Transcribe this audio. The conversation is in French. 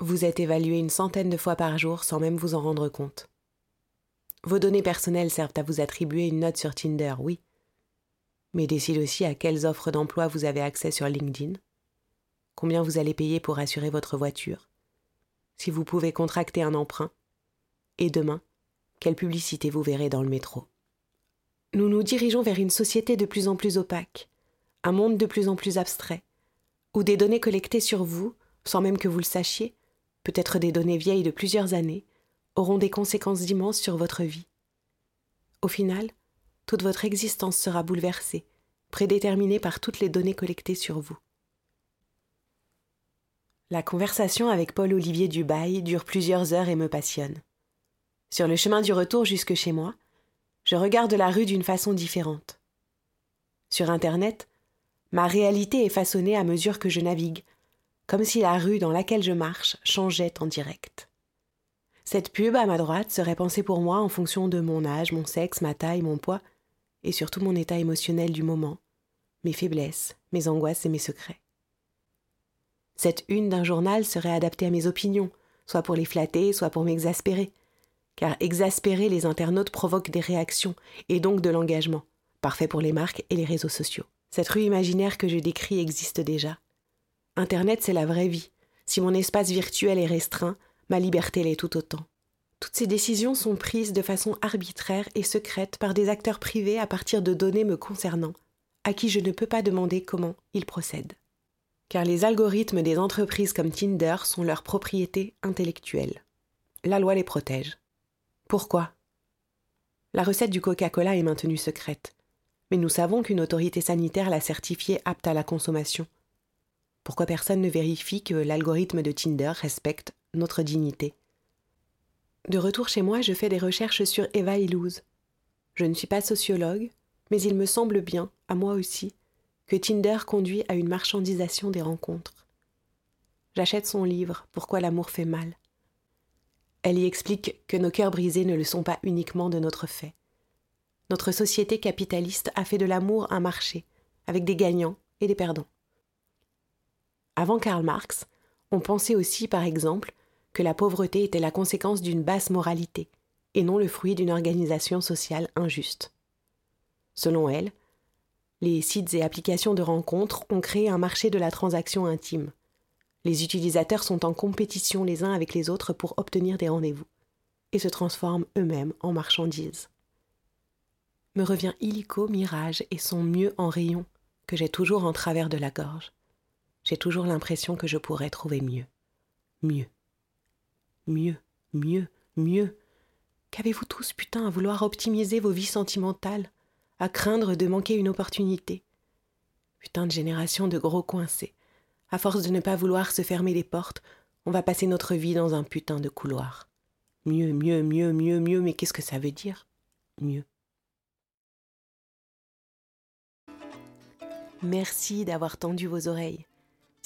Vous êtes évalué une centaine de fois par jour sans même vous en rendre compte. Vos données personnelles servent à vous attribuer une note sur Tinder, oui, mais décide aussi à quelles offres d'emploi vous avez accès sur LinkedIn, combien vous allez payer pour assurer votre voiture, si vous pouvez contracter un emprunt, et demain, quelle publicité vous verrez dans le métro. Nous nous dirigeons vers une société de plus en plus opaque, un monde de plus en plus abstrait, où des données collectées sur vous, sans même que vous le sachiez, peut-être des données vieilles de plusieurs années, auront des conséquences immenses sur votre vie. Au final, toute votre existence sera bouleversée, prédéterminée par toutes les données collectées sur vous. La conversation avec Paul-Olivier Dubail dure plusieurs heures et me passionne. Sur le chemin du retour jusque chez moi, je regarde la rue d'une façon différente. Sur Internet, ma réalité est façonnée à mesure que je navigue, comme si la rue dans laquelle je marche changeait en direct. Cette pub à ma droite serait pensée pour moi en fonction de mon âge, mon sexe, ma taille, mon poids, et surtout mon état émotionnel du moment, mes faiblesses, mes angoisses et mes secrets. Cette une d'un journal serait adaptée à mes opinions, soit pour les flatter, soit pour m'exaspérer, car exaspérer les internautes provoque des réactions, et donc de l'engagement, parfait pour les marques et les réseaux sociaux. Cette rue imaginaire que je décris existe déjà. Internet, c'est la vraie vie. Si mon espace virtuel est restreint, ma liberté l'est tout autant. Toutes ces décisions sont prises de façon arbitraire et secrète par des acteurs privés à partir de données me concernant, à qui je ne peux pas demander comment ils procèdent. Car les algorithmes des entreprises comme Tinder sont leur propriété intellectuelle. La loi les protège. Pourquoi? La recette du Coca-Cola est maintenue secrète, mais nous savons qu'une autorité sanitaire l'a certifiée apte à la consommation pourquoi personne ne vérifie que l'algorithme de Tinder respecte notre dignité? De retour chez moi, je fais des recherches sur Eva Illouz. Je ne suis pas sociologue, mais il me semble bien, à moi aussi, que Tinder conduit à une marchandisation des rencontres. J'achète son livre Pourquoi l'amour fait mal. Elle y explique que nos cœurs brisés ne le sont pas uniquement de notre fait. Notre société capitaliste a fait de l'amour un marché, avec des gagnants et des perdants. Avant Karl Marx, on pensait aussi, par exemple, que la pauvreté était la conséquence d'une basse moralité, et non le fruit d'une organisation sociale injuste. Selon elle, les sites et applications de rencontres ont créé un marché de la transaction intime. Les utilisateurs sont en compétition les uns avec les autres pour obtenir des rendez-vous, et se transforment eux-mêmes en marchandises. Me revient illico Mirage et son mieux en rayon, que j'ai toujours en travers de la gorge j'ai toujours l'impression que je pourrais trouver mieux. Mieux. Mieux, mieux, mieux. Qu'avez-vous tous, putain, à vouloir optimiser vos vies sentimentales, à craindre de manquer une opportunité? Putain de génération de gros coincés. À force de ne pas vouloir se fermer les portes, on va passer notre vie dans un putain de couloir. Mieux, mieux, mieux, mieux, mieux, mais qu'est-ce que ça veut dire? Mieux. Merci d'avoir tendu vos oreilles.